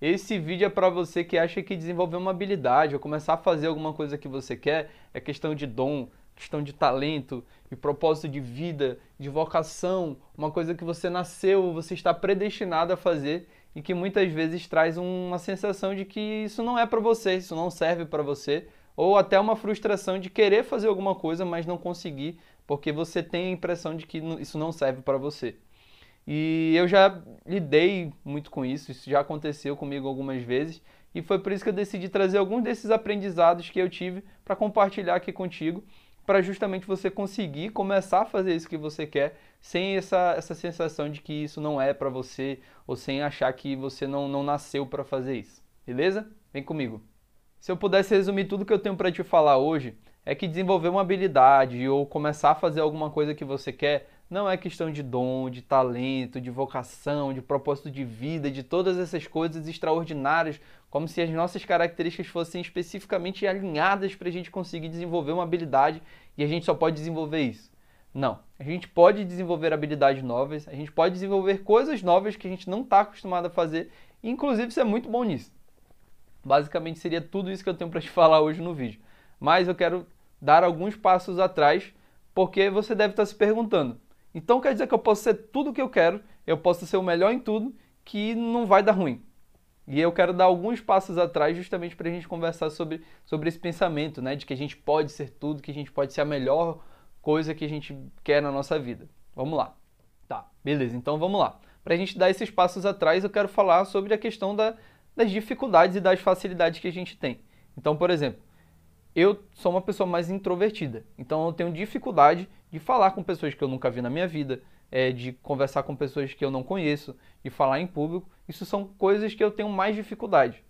Esse vídeo é para você que acha que desenvolver uma habilidade ou começar a fazer alguma coisa que você quer é questão de dom, questão de talento, de propósito de vida, de vocação, uma coisa que você nasceu, você está predestinado a fazer e que muitas vezes traz uma sensação de que isso não é para você, isso não serve para você, ou até uma frustração de querer fazer alguma coisa, mas não conseguir, porque você tem a impressão de que isso não serve para você. E eu já lidei muito com isso, isso já aconteceu comigo algumas vezes, e foi por isso que eu decidi trazer alguns desses aprendizados que eu tive para compartilhar aqui contigo, para justamente você conseguir começar a fazer isso que você quer, sem essa, essa sensação de que isso não é para você, ou sem achar que você não, não nasceu para fazer isso. Beleza? Vem comigo. Se eu pudesse resumir tudo que eu tenho para te falar hoje, é que desenvolver uma habilidade ou começar a fazer alguma coisa que você quer não é questão de dom, de talento, de vocação, de propósito de vida, de todas essas coisas extraordinárias, como se as nossas características fossem especificamente alinhadas para a gente conseguir desenvolver uma habilidade e a gente só pode desenvolver isso. Não. A gente pode desenvolver habilidades novas, a gente pode desenvolver coisas novas que a gente não está acostumado a fazer, e inclusive ser muito bom nisso. Basicamente seria tudo isso que eu tenho para te falar hoje no vídeo. Mas eu quero dar alguns passos atrás, porque você deve estar se perguntando: então quer dizer que eu posso ser tudo o que eu quero, eu posso ser o melhor em tudo, que não vai dar ruim. E eu quero dar alguns passos atrás justamente para a gente conversar sobre, sobre esse pensamento, né? De que a gente pode ser tudo, que a gente pode ser a melhor coisa que a gente quer na nossa vida. Vamos lá. Tá, beleza, então vamos lá. Para a gente dar esses passos atrás, eu quero falar sobre a questão da, das dificuldades e das facilidades que a gente tem. Então, por exemplo, eu sou uma pessoa mais introvertida, então eu tenho dificuldade de falar com pessoas que eu nunca vi na minha vida, é, de conversar com pessoas que eu não conheço, de falar em público. Isso são coisas que eu tenho mais dificuldade.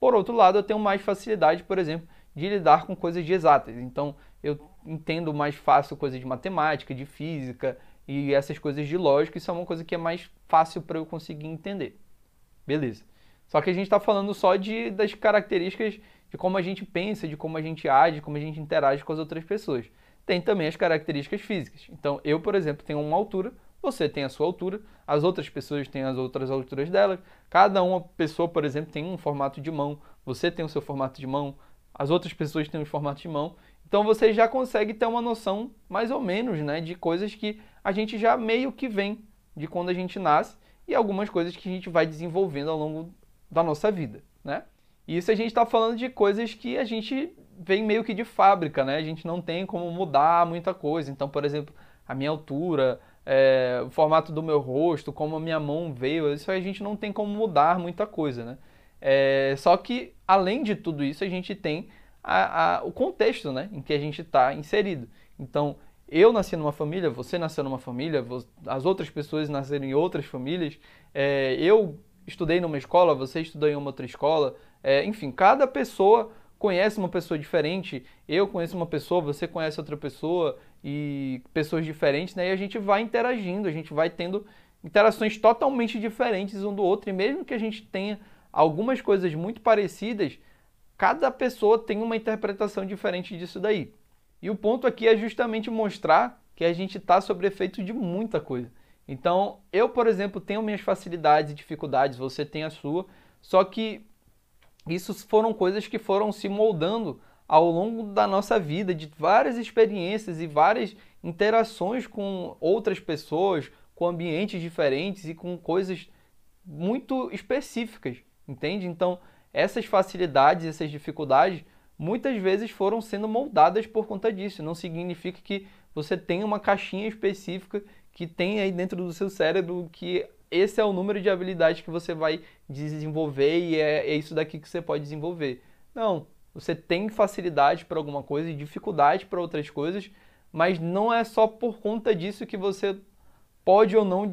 Por outro lado, eu tenho mais facilidade, por exemplo, de lidar com coisas de exatas. Então, eu entendo mais fácil coisas de matemática, de física e essas coisas de lógica. Isso é uma coisa que é mais fácil para eu conseguir entender. Beleza. Só que a gente está falando só de, das características de como a gente pensa, de como a gente age, como a gente interage com as outras pessoas. Tem também as características físicas. Então, eu, por exemplo, tenho uma altura, você tem a sua altura, as outras pessoas têm as outras alturas delas. Cada uma pessoa, por exemplo, tem um formato de mão, você tem o seu formato de mão, as outras pessoas têm um formato de mão. Então você já consegue ter uma noção mais ou menos, né, de coisas que a gente já meio que vem de quando a gente nasce e algumas coisas que a gente vai desenvolvendo ao longo da nossa vida, né? E isso a gente está falando de coisas que a gente vem meio que de fábrica, né? A gente não tem como mudar muita coisa. Então, por exemplo, a minha altura, é, o formato do meu rosto, como a minha mão veio, isso a gente não tem como mudar muita coisa, né? É, só que, além de tudo isso, a gente tem a, a, o contexto né, em que a gente está inserido. Então, eu nasci numa família, você nasceu numa família, as outras pessoas nasceram em outras famílias, é, eu estudei numa escola, você estudou em uma outra escola, é, enfim, cada pessoa conhece uma pessoa diferente, eu conheço uma pessoa, você conhece outra pessoa e pessoas diferentes, né? E a gente vai interagindo, a gente vai tendo interações totalmente diferentes um do outro, e mesmo que a gente tenha algumas coisas muito parecidas, cada pessoa tem uma interpretação diferente disso daí. E o ponto aqui é justamente mostrar que a gente está sob efeito de muita coisa. Então, eu, por exemplo, tenho minhas facilidades e dificuldades, você tem a sua, só que isso foram coisas que foram se moldando ao longo da nossa vida, de várias experiências e várias interações com outras pessoas, com ambientes diferentes e com coisas muito específicas, entende? Então, essas facilidades, essas dificuldades, muitas vezes foram sendo moldadas por conta disso. Não significa que você tenha uma caixinha específica que tem aí dentro do seu cérebro que esse é o número de habilidades que você vai desenvolver e é, é isso daqui que você pode desenvolver. Não, você tem facilidade para alguma coisa e dificuldade para outras coisas, mas não é só por conta disso que você pode ou não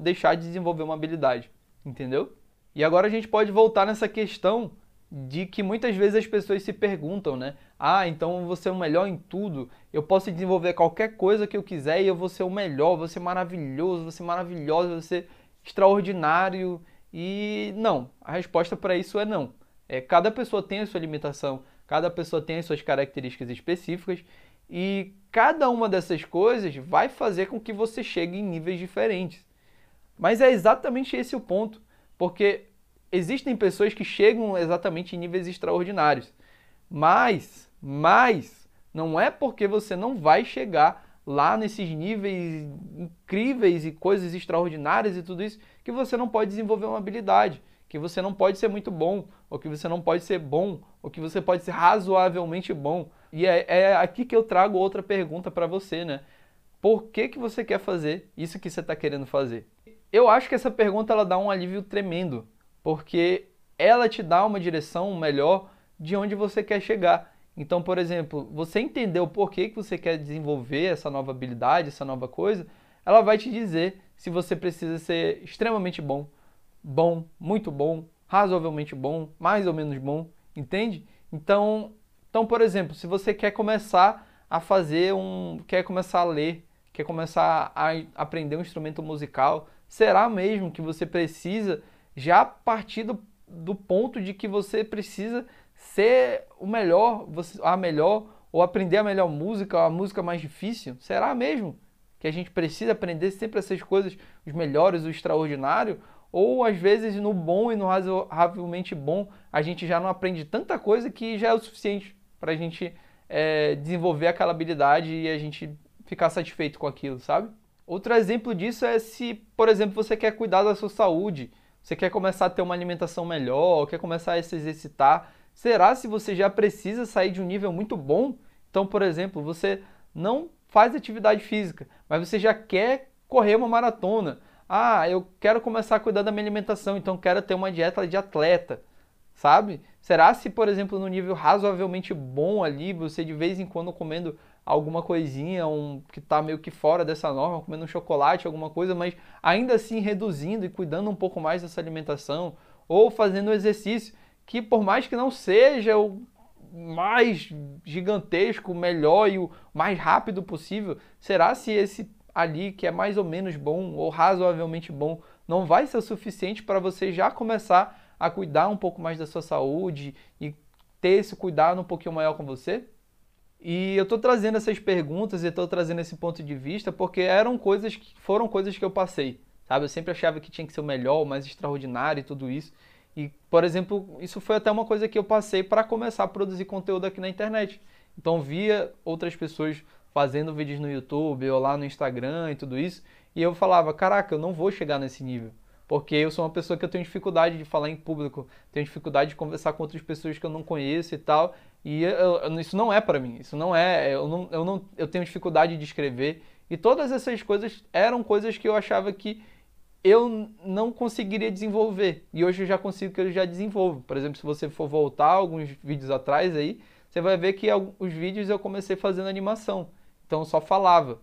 deixar de desenvolver uma habilidade, entendeu? E agora a gente pode voltar nessa questão de que muitas vezes as pessoas se perguntam, né? Ah, então você é o melhor em tudo, eu posso desenvolver qualquer coisa que eu quiser e eu vou ser o melhor, vou ser maravilhoso, vou ser maravilhosa, vou ser extraordinário e não, a resposta para isso é não. É, cada pessoa tem a sua limitação, cada pessoa tem as suas características específicas e cada uma dessas coisas vai fazer com que você chegue em níveis diferentes. Mas é exatamente esse o ponto, porque existem pessoas que chegam exatamente em níveis extraordinários. Mas, mas, não é porque você não vai chegar lá nesses níveis incríveis e coisas extraordinárias e tudo isso que você não pode desenvolver uma habilidade, que você não pode ser muito bom, ou que você não pode ser bom, ou que você pode ser razoavelmente bom. E é, é aqui que eu trago outra pergunta para você, né? Por que, que você quer fazer isso que você está querendo fazer? Eu acho que essa pergunta ela dá um alívio tremendo, porque ela te dá uma direção melhor de onde você quer chegar. Então, por exemplo, você entender o porquê que você quer desenvolver essa nova habilidade, essa nova coisa, ela vai te dizer se você precisa ser extremamente bom, bom, muito bom, razoavelmente bom, mais ou menos bom, entende? Então, então, por exemplo, se você quer começar a fazer um, quer começar a ler, quer começar a aprender um instrumento musical, será mesmo que você precisa já partir do, do ponto de que você precisa ser o melhor, a melhor, ou aprender a melhor música, a música mais difícil? Será mesmo que a gente precisa aprender sempre essas coisas, os melhores, o extraordinário? Ou às vezes no bom e no razoavelmente bom a gente já não aprende tanta coisa que já é o suficiente para a gente é, desenvolver aquela habilidade e a gente ficar satisfeito com aquilo, sabe? Outro exemplo disso é se, por exemplo, você quer cuidar da sua saúde, você quer começar a ter uma alimentação melhor, quer começar a se exercitar, será se você já precisa sair de um nível muito bom? Então, por exemplo, você não faz atividade física, mas você já quer correr uma maratona. Ah, eu quero começar a cuidar da minha alimentação, então quero ter uma dieta de atleta, sabe? Será se, por exemplo, no nível razoavelmente bom ali, você de vez em quando comendo alguma coisinha um, que está meio que fora dessa norma, comendo um chocolate, alguma coisa, mas ainda assim reduzindo e cuidando um pouco mais dessa alimentação, ou fazendo exercício que por mais que não seja o mais gigantesco, melhor e o mais rápido possível, será se esse ali que é mais ou menos bom ou razoavelmente bom não vai ser o suficiente para você já começar a cuidar um pouco mais da sua saúde e ter esse cuidado um pouquinho maior com você? E eu estou trazendo essas perguntas e estou trazendo esse ponto de vista porque eram coisas que foram coisas que eu passei, sabe? Eu sempre achava que tinha que ser o melhor, o mais extraordinário e tudo isso. E, por exemplo, isso foi até uma coisa que eu passei para começar a produzir conteúdo aqui na internet. Então, via outras pessoas fazendo vídeos no YouTube ou lá no Instagram e tudo isso, e eu falava: caraca, eu não vou chegar nesse nível. Porque eu sou uma pessoa que eu tenho dificuldade de falar em público, tenho dificuldade de conversar com outras pessoas que eu não conheço e tal. E eu, isso não é para mim, isso não é, eu não, eu não, eu tenho dificuldade de escrever. E todas essas coisas eram coisas que eu achava que eu não conseguiria desenvolver. E hoje eu já consigo que eu já desenvolvo. Por exemplo, se você for voltar alguns vídeos atrás aí, você vai ver que os vídeos eu comecei fazendo animação. Então eu só falava.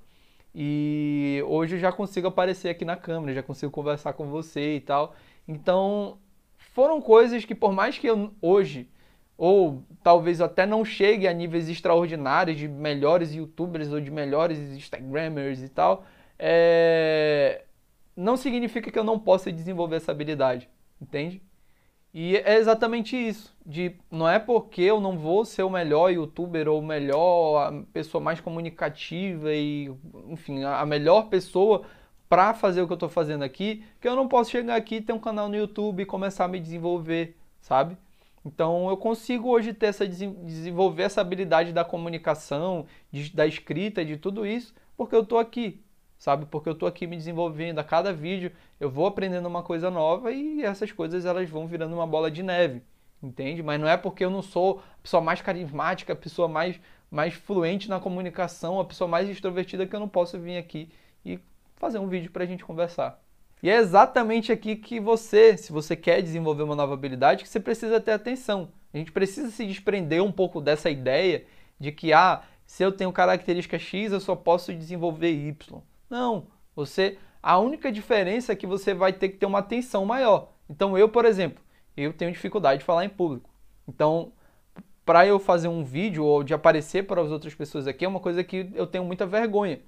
E hoje eu já consigo aparecer aqui na câmera, já consigo conversar com você e tal. Então foram coisas que por mais que eu hoje ou talvez até não chegue a níveis extraordinários de melhores youtubers ou de melhores instagramers e tal, é não significa que eu não possa desenvolver essa habilidade, entende? E é exatamente isso, de não é porque eu não vou ser o melhor youtuber ou o melhor a pessoa mais comunicativa e, enfim, a melhor pessoa para fazer o que eu estou fazendo aqui, que eu não posso chegar aqui, ter um canal no YouTube e começar a me desenvolver, sabe? Então eu consigo hoje ter essa desenvolver essa habilidade da comunicação, de, da escrita, de tudo isso, porque eu estou aqui, sabe? Porque eu estou aqui me desenvolvendo a cada vídeo, eu vou aprendendo uma coisa nova e essas coisas elas vão virando uma bola de neve, entende? Mas não é porque eu não sou a pessoa mais carismática, a pessoa mais, mais fluente na comunicação, a pessoa mais extrovertida que eu não posso vir aqui e fazer um vídeo para a gente conversar. E é exatamente aqui que você, se você quer desenvolver uma nova habilidade, que você precisa ter atenção. A gente precisa se desprender um pouco dessa ideia de que, ah, se eu tenho característica X, eu só posso desenvolver Y. Não, você a única diferença é que você vai ter que ter uma atenção maior. Então eu, por exemplo, eu tenho dificuldade de falar em público. Então, para eu fazer um vídeo ou de aparecer para as outras pessoas aqui é uma coisa que eu tenho muita vergonha.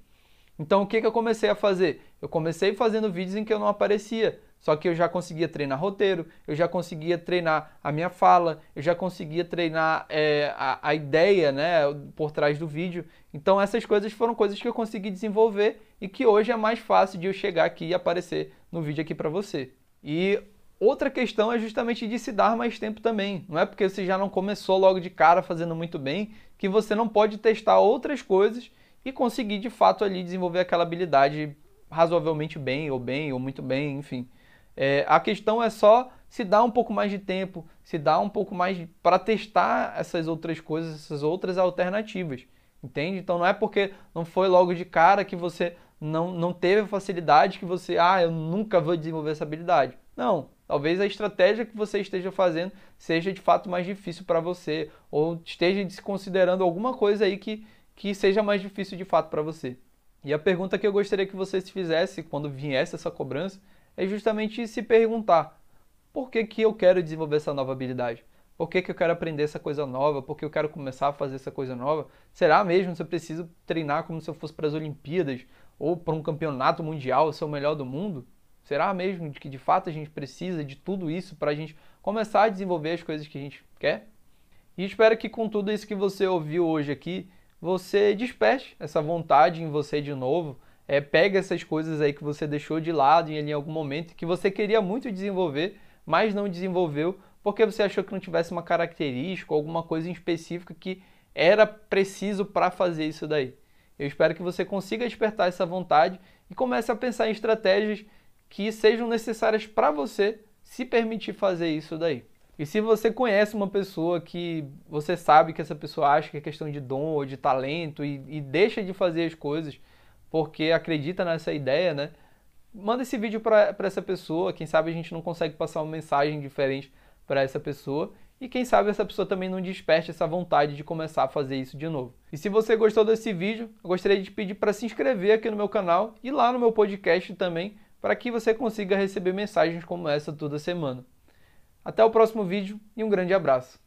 Então o que, que eu comecei a fazer? Eu comecei fazendo vídeos em que eu não aparecia. Só que eu já conseguia treinar roteiro, eu já conseguia treinar a minha fala, eu já conseguia treinar é, a, a ideia né, por trás do vídeo. Então essas coisas foram coisas que eu consegui desenvolver e que hoje é mais fácil de eu chegar aqui e aparecer no vídeo aqui para você. E Outra questão é justamente de se dar mais tempo também. Não é porque você já não começou logo de cara fazendo muito bem que você não pode testar outras coisas e conseguir de fato ali desenvolver aquela habilidade razoavelmente bem, ou bem, ou muito bem, enfim. É, a questão é só se dar um pouco mais de tempo, se dar um pouco mais para testar essas outras coisas, essas outras alternativas. Entende? Então não é porque não foi logo de cara que você não, não teve facilidade que você, ah, eu nunca vou desenvolver essa habilidade. Não, talvez a estratégia que você esteja fazendo seja de fato mais difícil para você, ou esteja se considerando alguma coisa aí que, que seja mais difícil de fato para você. E a pergunta que eu gostaria que você se fizesse quando viesse essa cobrança é justamente se perguntar: por que, que eu quero desenvolver essa nova habilidade? Por que, que eu quero aprender essa coisa nova? Por que eu quero começar a fazer essa coisa nova? Será mesmo que eu preciso treinar como se eu fosse para as Olimpíadas ou para um campeonato mundial, ser o melhor do mundo? Será mesmo que de fato a gente precisa de tudo isso para a gente começar a desenvolver as coisas que a gente quer? E espero que com tudo isso que você ouviu hoje aqui, você desperte essa vontade em você de novo. É, pega essas coisas aí que você deixou de lado em, em algum momento que você queria muito desenvolver, mas não desenvolveu porque você achou que não tivesse uma característica, alguma coisa em específica que era preciso para fazer isso daí. Eu espero que você consiga despertar essa vontade e comece a pensar em estratégias que sejam necessárias para você se permitir fazer isso daí. E se você conhece uma pessoa que você sabe que essa pessoa acha que é questão de dom ou de talento e, e deixa de fazer as coisas porque acredita nessa ideia, né? Manda esse vídeo para essa pessoa. Quem sabe a gente não consegue passar uma mensagem diferente para essa pessoa e quem sabe essa pessoa também não desperte essa vontade de começar a fazer isso de novo. E se você gostou desse vídeo, eu gostaria de pedir para se inscrever aqui no meu canal e lá no meu podcast também, para que você consiga receber mensagens como essa toda semana. Até o próximo vídeo e um grande abraço.